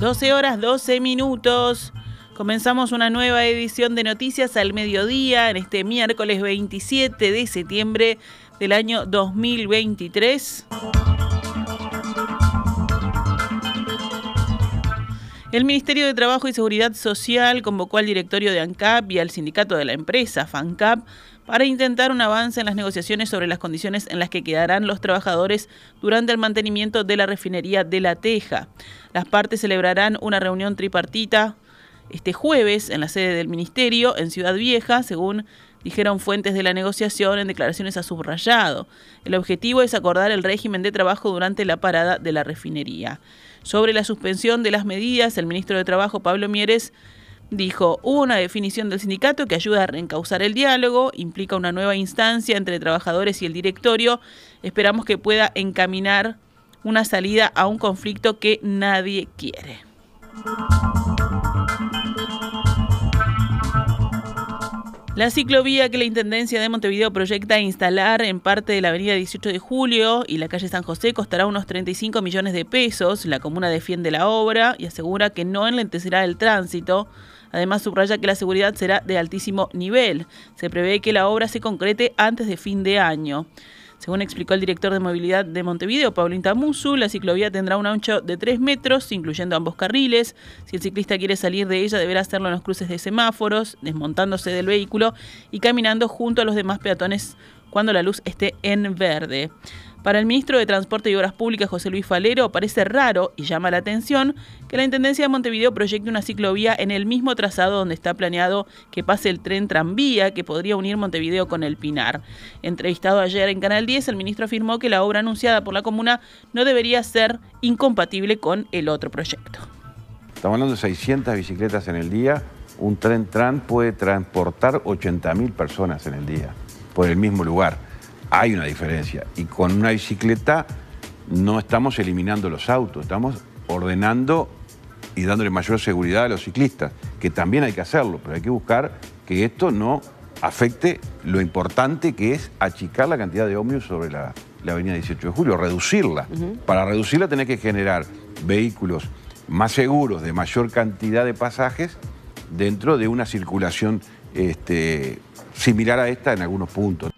12 horas 12 minutos. Comenzamos una nueva edición de Noticias al Mediodía en este miércoles 27 de septiembre del año 2023. El Ministerio de Trabajo y Seguridad Social convocó al directorio de ANCAP y al sindicato de la empresa, FANCAP, para intentar un avance en las negociaciones sobre las condiciones en las que quedarán los trabajadores durante el mantenimiento de la refinería de La Teja. Las partes celebrarán una reunión tripartita este jueves en la sede del Ministerio, en Ciudad Vieja, según dijeron fuentes de la negociación en declaraciones a subrayado. El objetivo es acordar el régimen de trabajo durante la parada de la refinería. Sobre la suspensión de las medidas, el ministro de Trabajo, Pablo Mieres, Dijo, hubo una definición del sindicato que ayuda a reencauzar el diálogo, implica una nueva instancia entre trabajadores y el directorio. Esperamos que pueda encaminar una salida a un conflicto que nadie quiere. La ciclovía que la Intendencia de Montevideo proyecta instalar en parte de la avenida 18 de Julio y la calle San José costará unos 35 millones de pesos. La comuna defiende la obra y asegura que no enlentecerá el tránsito. Además, subraya que la seguridad será de altísimo nivel. Se prevé que la obra se concrete antes de fin de año. Según explicó el director de movilidad de Montevideo, Paulín Tamusu, la ciclovía tendrá un ancho de 3 metros, incluyendo ambos carriles. Si el ciclista quiere salir de ella, deberá hacerlo en los cruces de semáforos, desmontándose del vehículo y caminando junto a los demás peatones cuando la luz esté en verde. Para el ministro de Transporte y Obras Públicas, José Luis Falero, parece raro y llama la atención que la Intendencia de Montevideo proyecte una ciclovía en el mismo trazado donde está planeado que pase el tren tranvía que podría unir Montevideo con el Pinar. Entrevistado ayer en Canal 10, el ministro afirmó que la obra anunciada por la comuna no debería ser incompatible con el otro proyecto. Estamos hablando de 600 bicicletas en el día. Un tren tran puede transportar 80.000 personas en el día por el mismo lugar hay una diferencia. Y con una bicicleta no estamos eliminando los autos, estamos ordenando y dándole mayor seguridad a los ciclistas, que también hay que hacerlo, pero hay que buscar que esto no afecte lo importante que es achicar la cantidad de ómnibus sobre la, avenida 18 de julio, reducirla. Para reducirla tenés que generar vehículos más seguros, de mayor cantidad de pasajes, dentro de una circulación este, similar a esta en algunos puntos.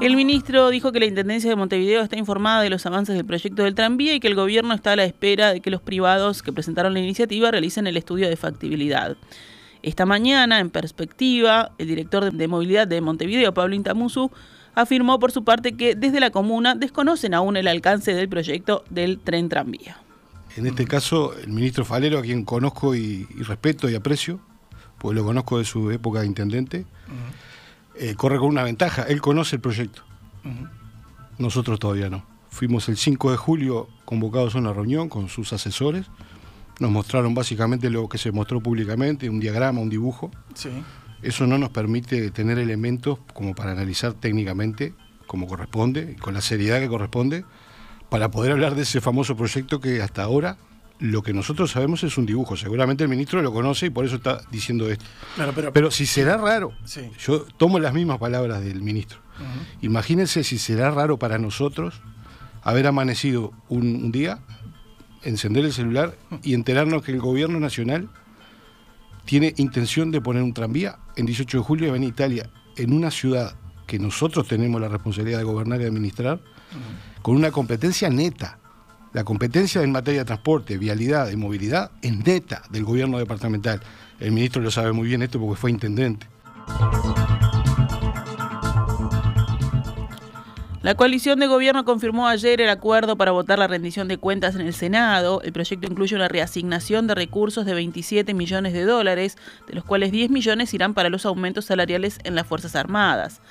El ministro dijo que la Intendencia de Montevideo está informada de los avances del proyecto del tranvía y que el gobierno está a la espera de que los privados que presentaron la iniciativa realicen el estudio de factibilidad. Esta mañana, en perspectiva, el director de movilidad de Montevideo, Pablo Intamusu, afirmó por su parte que desde la comuna desconocen aún el alcance del proyecto del tren tranvía. En este caso, el ministro Falero, a quien conozco y, respeto y aprecio, pues lo conozco de su época de intendente, eh, corre con una ventaja, él conoce el proyecto. Nosotros todavía no. Fuimos el 5 de julio convocados a una reunión con sus asesores. Nos mostraron básicamente lo que se mostró públicamente, un diagrama, un dibujo. Eso no nos permite tener elementos como para analizar técnicamente como corresponde, con la seriedad que corresponde, para poder hablar de ese famoso proyecto que hasta ahora lo que nosotros sabemos es un dibujo. Seguramente el ministro lo conoce y por eso está diciendo esto. pero, si será raro, yo tomo las mismas palabras del ministro. Imagínense si será raro para nosotros haber amanecido un, día, encender el celular y enterarnos que el gobierno nacional tiene intención de poner un tranvía en 18 de julio en Italia, en una ciudad que nosotros tenemos la responsabilidad de gobernar y administrar, con una competencia neta la competencia en materia de transporte, vialidad y movilidad es neta del gobierno departamental. El ministro lo sabe muy bien esto porque fue intendente. La coalición de gobierno confirmó ayer el acuerdo para votar la rendición de cuentas en el Senado. El proyecto incluye una reasignación de recursos de 27 millones de dólares, de los cuales 10 millones irán para los aumentos salariales en las Fuerzas Armadas.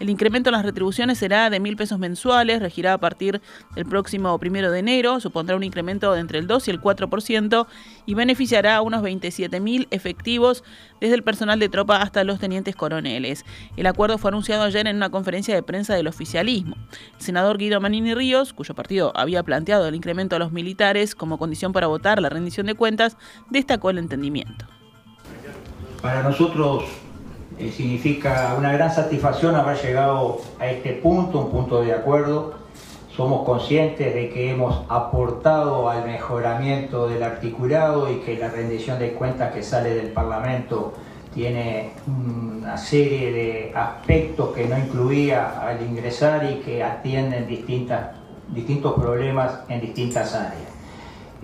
El incremento en las retribuciones será de mil pesos mensuales, regirá a partir del próximo primero de enero, supondrá un incremento de entre el 2 y el 4% y beneficiará a unos 27 mil efectivos desde el personal de tropa hasta los tenientes coroneles. El acuerdo fue anunciado ayer en una conferencia de prensa del oficialismo. El senador Guido Manini Ríos, cuyo partido había planteado el incremento a los militares como condición para votar la rendición de cuentas, destacó el entendimiento. Para nosotros eh, significa una gran satisfacción haber llegado a este punto, un punto de acuerdo somos conscientes de que hemos aportado al mejoramiento del articulado y que la rendición de cuentas que sale del Parlamento tiene una serie de aspectos que no incluía al ingresar y que atienden distintas, distintos problemas en distintas áreas.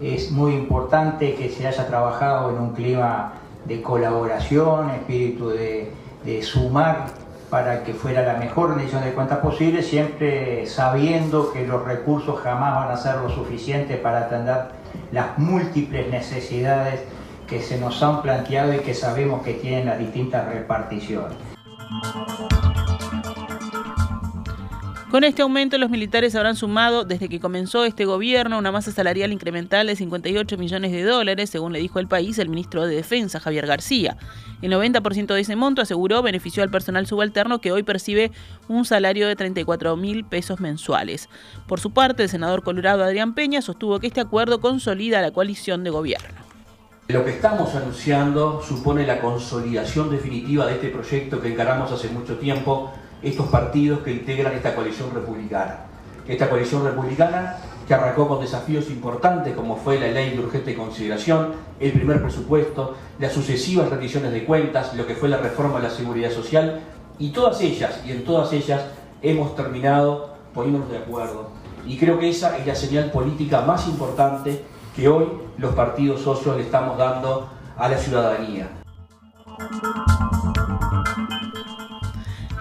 Es muy importante que se haya trabajado en un clima de colaboración, espíritu de, de sumar para que fuera la mejor rendición de cuentas posible, siempre sabiendo que los recursos jamás van a ser lo suficiente para atender las múltiples necesidades que se nos han planteado y que sabemos que tienen las distintas reparticiones. Con este aumento, los militares habrán sumado, desde que comenzó este gobierno, una masa salarial incremental de 58 millones de dólares, según le dijo el país el ministro de Defensa, Javier García. El 90% de ese monto, aseguró, benefició al personal subalterno que hoy percibe un salario de 34 mil pesos mensuales. Por su parte, el senador colorado Adrián Peña sostuvo que este acuerdo consolida la coalición de gobierno. Lo que estamos anunciando supone la consolidación definitiva de este proyecto que encaramos hace mucho tiempo estos partidos que integran esta coalición republicana. Esta coalición republicana que arrancó con desafíos importantes como fue la ley de urgente consideración, el primer presupuesto, las sucesivas rendiciones de cuentas, lo que fue la reforma de la seguridad social, y todas ellas, y en todas ellas hemos terminado poniéndonos de acuerdo. Y creo que esa es la señal política más importante que hoy los partidos socios le estamos dando a la ciudadanía.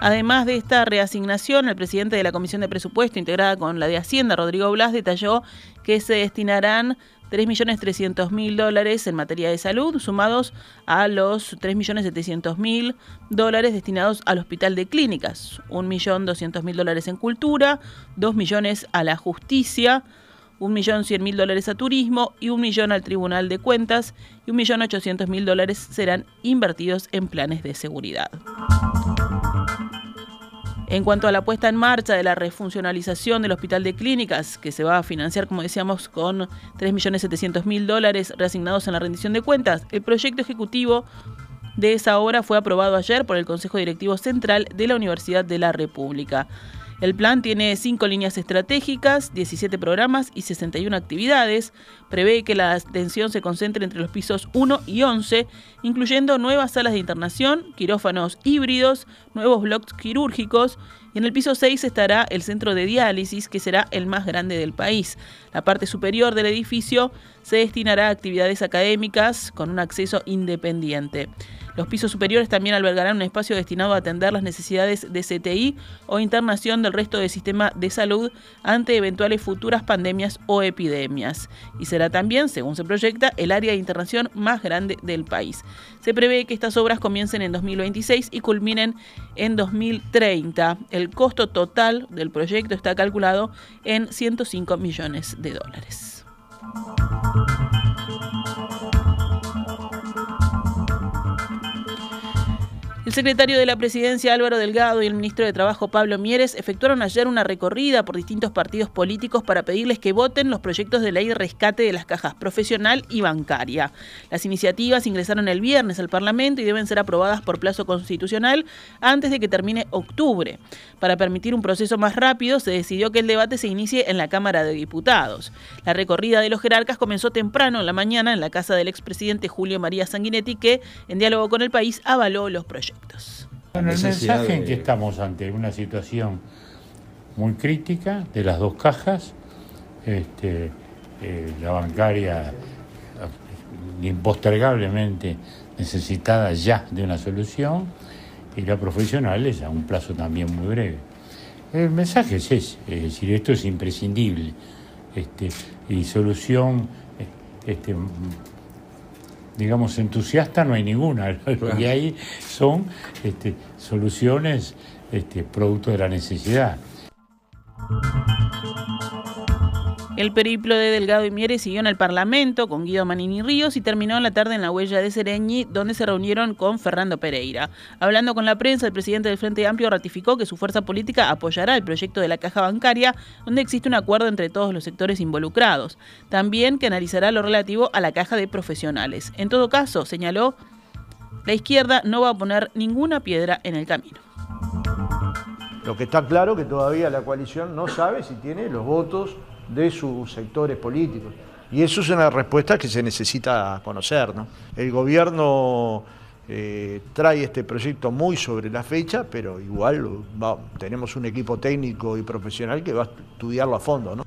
Además de esta reasignación, el presidente de la Comisión de Presupuesto, integrada con la de Hacienda, Rodrigo Blas, detalló que se destinarán 3.300.000 dólares en materia de salud, sumados a los 3.700.000 dólares destinados al Hospital de Clínicas, 1.200.000 dólares en cultura, 2 millones a la justicia, 1.100.000 dólares a turismo y un millón al Tribunal de Cuentas y 1.800.000 dólares serán invertidos en planes de seguridad. En cuanto a la puesta en marcha de la refuncionalización del Hospital de Clínicas, que se va a financiar, como decíamos, con 3.700.000 dólares reasignados en la rendición de cuentas, el proyecto ejecutivo de esa obra fue aprobado ayer por el Consejo Directivo Central de la Universidad de la República. El plan tiene cinco líneas estratégicas, 17 programas y 61 actividades. Prevé que la atención se concentre entre los pisos 1 y 11, incluyendo nuevas salas de internación, quirófanos híbridos, nuevos bloques quirúrgicos y en el piso 6 estará el centro de diálisis, que será el más grande del país. La parte superior del edificio se destinará a actividades académicas con un acceso independiente. Los pisos superiores también albergarán un espacio destinado a atender las necesidades de CTI o internación del resto del sistema de salud ante eventuales futuras pandemias o epidemias. Y será también, según se proyecta, el área de internación más grande del país. Se prevé que estas obras comiencen en 2026 y culminen en 2030. El costo total del proyecto está calculado en 105 millones de dólares. Secretario de la Presidencia Álvaro Delgado y el ministro de Trabajo Pablo Mieres efectuaron ayer una recorrida por distintos partidos políticos para pedirles que voten los proyectos de ley de rescate de las cajas profesional y bancaria. Las iniciativas ingresaron el viernes al Parlamento y deben ser aprobadas por plazo constitucional antes de que termine octubre. Para permitir un proceso más rápido, se decidió que el debate se inicie en la Cámara de Diputados. La recorrida de los jerarcas comenzó temprano en la mañana en la casa del expresidente Julio María Sanguinetti, que, en diálogo con el país, avaló los proyectos. Bueno, el mensaje en que estamos ante una situación muy crítica de las dos cajas, este, eh, la bancaria impostergablemente necesitada ya de una solución y la profesional es a un plazo también muy breve. El mensaje es ese, es decir, esto es imprescindible este, y solución este, digamos, entusiasta no hay ninguna. Lo que hay son este, soluciones este, producto de la necesidad. El periplo de Delgado y Mieres siguió en el Parlamento con Guido Manini Ríos y terminó en la tarde en la huella de Sereñi, donde se reunieron con Fernando Pereira. Hablando con la prensa, el presidente del Frente Amplio ratificó que su fuerza política apoyará el proyecto de la caja bancaria, donde existe un acuerdo entre todos los sectores involucrados. También que analizará lo relativo a la caja de profesionales. En todo caso, señaló, la izquierda no va a poner ninguna piedra en el camino. Lo que está claro que todavía la coalición no sabe si tiene los votos de sus sectores políticos. Y eso es una respuesta que se necesita conocer. El gobierno eh, trae este proyecto muy sobre la fecha, pero igual tenemos un equipo técnico y profesional que va a estudiarlo a fondo. ¿no?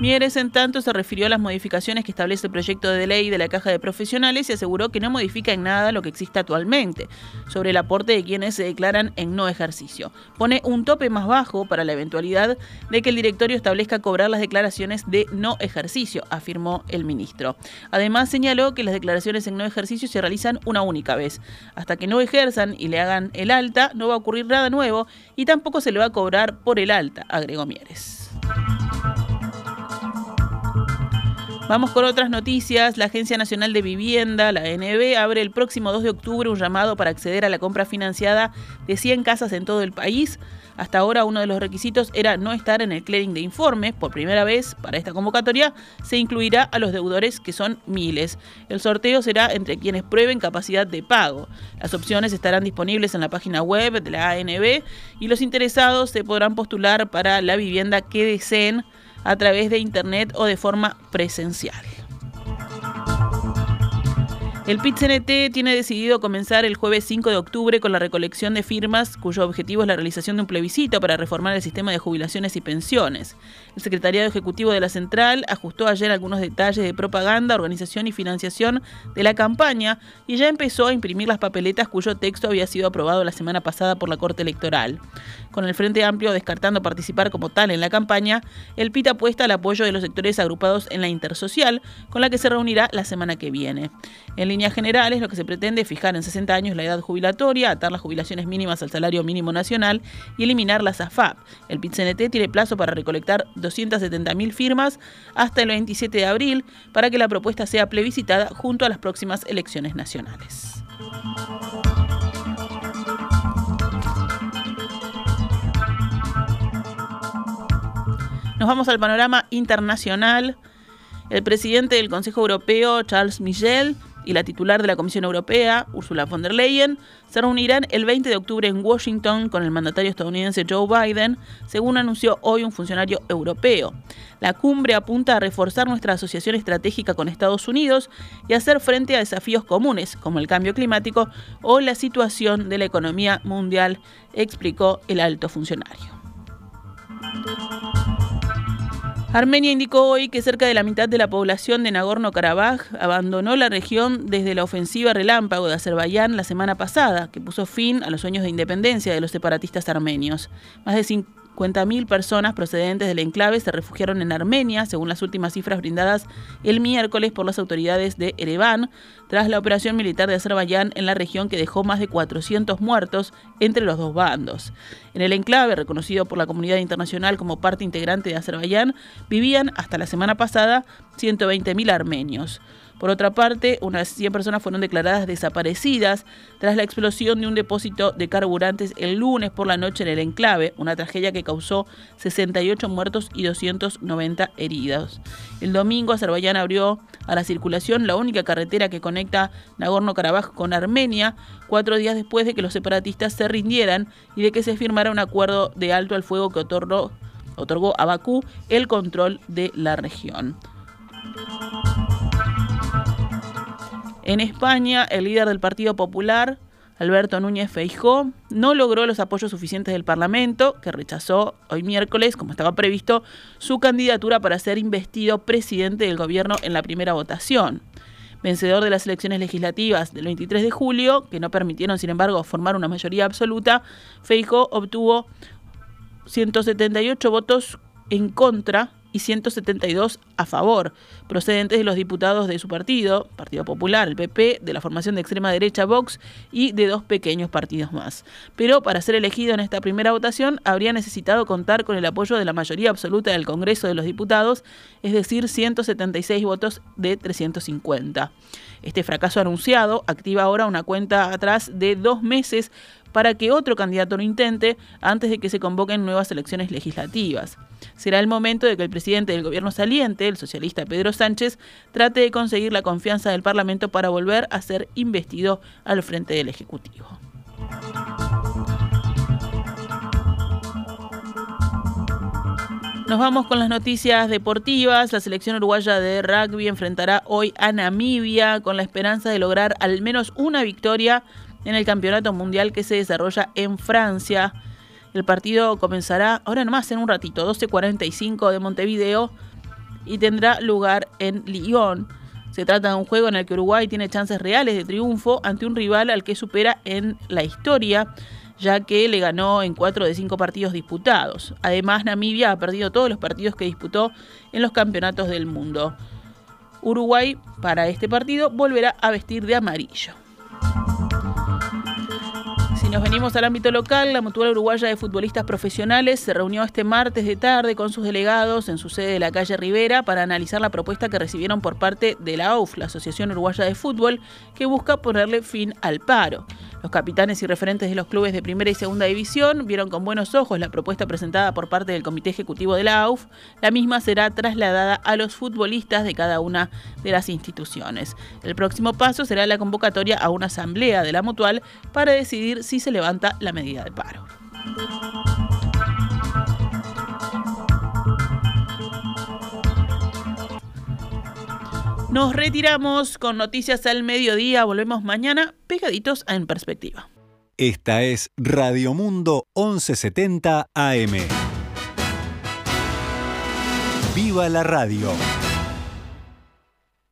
Mieres, en tanto, se refirió a las modificaciones que establece el proyecto de ley de la Caja de Profesionales y aseguró que no modifica en nada lo que existe actualmente sobre el aporte de quienes se declaran en no ejercicio. Pone un tope más bajo para la eventualidad de que el directorio establezca cobrar las declaraciones de no ejercicio, afirmó el ministro. Además, señaló que las declaraciones en no ejercicio se realizan una única vez. Hasta que no ejerzan y le hagan el alta, no va a ocurrir nada nuevo y tampoco se le va a cobrar por el alta, agregó Mieres. Vamos con otras noticias. La Agencia Nacional de Vivienda, la ANB, abre el próximo 2 de octubre un llamado para acceder a la compra financiada de 100 casas en todo el país. Hasta ahora uno de los requisitos era no estar en el clearing de informes. Por primera vez para esta convocatoria se incluirá a los deudores que son miles. El sorteo será entre quienes prueben capacidad de pago. Las opciones estarán disponibles en la página web de la ANB y los interesados se podrán postular para la vivienda que deseen a través de Internet o de forma presencial. El PIT-CNT tiene decidido comenzar el jueves 5 de octubre con la recolección de firmas cuyo objetivo es la realización de un plebiscito para reformar el sistema de jubilaciones y pensiones. El Secretariado Ejecutivo de la Central ajustó ayer algunos detalles de propaganda, organización y financiación de la campaña y ya empezó a imprimir las papeletas cuyo texto había sido aprobado la semana pasada por la Corte Electoral. Con el Frente Amplio descartando participar como tal en la campaña, el PIT apuesta al apoyo de los sectores agrupados en la intersocial, con la que se reunirá la semana que viene. En líneas generales, lo que se pretende es fijar en 60 años la edad jubilatoria, atar las jubilaciones mínimas al salario mínimo nacional y eliminar las AFAP. El PIT-CNT tiene plazo para recolectar 270.000 firmas hasta el 27 de abril para que la propuesta sea plebiscitada junto a las próximas elecciones nacionales. Nos vamos al panorama internacional. El presidente del Consejo Europeo, Charles Michel, y la titular de la Comisión Europea, Ursula von der Leyen, se reunirán el 20 de octubre en Washington con el mandatario estadounidense Joe Biden, según anunció hoy un funcionario europeo. La cumbre apunta a reforzar nuestra asociación estratégica con Estados Unidos y hacer frente a desafíos comunes como el cambio climático o la situación de la economía mundial, explicó el alto funcionario. Armenia indicó hoy que cerca de la mitad de la población de Nagorno-Karabaj abandonó la región desde la ofensiva relámpago de Azerbaiyán la semana pasada, que puso fin a los sueños de independencia de los separatistas armenios. Más de 50.000 personas procedentes del enclave se refugiaron en Armenia, según las últimas cifras brindadas el miércoles por las autoridades de Ereván, tras la operación militar de Azerbaiyán en la región que dejó más de 400 muertos entre los dos bandos. En el enclave, reconocido por la comunidad internacional como parte integrante de Azerbaiyán, vivían hasta la semana pasada 120.000 armenios. Por otra parte, unas 100 personas fueron declaradas desaparecidas tras la explosión de un depósito de carburantes el lunes por la noche en el enclave, una tragedia que causó 68 muertos y 290 heridos. El domingo, Azerbaiyán abrió a la circulación la única carretera que conecta Nagorno-Karabaj con Armenia, cuatro días después de que los separatistas se rindieran y de que se firmara un acuerdo de alto al fuego que otorgó, otorgó a Bakú el control de la región. En España, el líder del Partido Popular, Alberto Núñez Feijó, no logró los apoyos suficientes del Parlamento, que rechazó hoy miércoles, como estaba previsto, su candidatura para ser investido presidente del gobierno en la primera votación. Vencedor de las elecciones legislativas del 23 de julio, que no permitieron, sin embargo, formar una mayoría absoluta, Feijó obtuvo 178 votos en contra y 172 a favor, procedentes de los diputados de su partido, Partido Popular, el PP, de la formación de extrema derecha Vox y de dos pequeños partidos más. Pero para ser elegido en esta primera votación habría necesitado contar con el apoyo de la mayoría absoluta del Congreso de los Diputados, es decir, 176 votos de 350. Este fracaso anunciado activa ahora una cuenta atrás de dos meses para que otro candidato lo intente antes de que se convoquen nuevas elecciones legislativas. Será el momento de que el presidente del gobierno saliente, el socialista Pedro Sánchez, trate de conseguir la confianza del Parlamento para volver a ser investido al frente del Ejecutivo. Nos vamos con las noticias deportivas. La selección uruguaya de rugby enfrentará hoy a Namibia con la esperanza de lograr al menos una victoria en el campeonato mundial que se desarrolla en Francia. El partido comenzará ahora nomás en un ratito, 12.45 de Montevideo, y tendrá lugar en Lyon. Se trata de un juego en el que Uruguay tiene chances reales de triunfo ante un rival al que supera en la historia ya que le ganó en cuatro de cinco partidos disputados. Además, Namibia ha perdido todos los partidos que disputó en los campeonatos del mundo. Uruguay, para este partido, volverá a vestir de amarillo. Si nos venimos al ámbito local, la Mutual Uruguaya de Futbolistas Profesionales se reunió este martes de tarde con sus delegados en su sede de la calle Rivera para analizar la propuesta que recibieron por parte de la AUF, la Asociación Uruguaya de Fútbol, que busca ponerle fin al paro. Los capitanes y referentes de los clubes de primera y segunda división vieron con buenos ojos la propuesta presentada por parte del Comité Ejecutivo de la AUF. La misma será trasladada a los futbolistas de cada una de las instituciones. El próximo paso será la convocatoria a una asamblea de la Mutual para decidir si se levanta la medida de paro. Nos retiramos con noticias al mediodía. Volvemos mañana pegaditos En Perspectiva. Esta es Radio Mundo 1170 AM. ¡Viva la radio!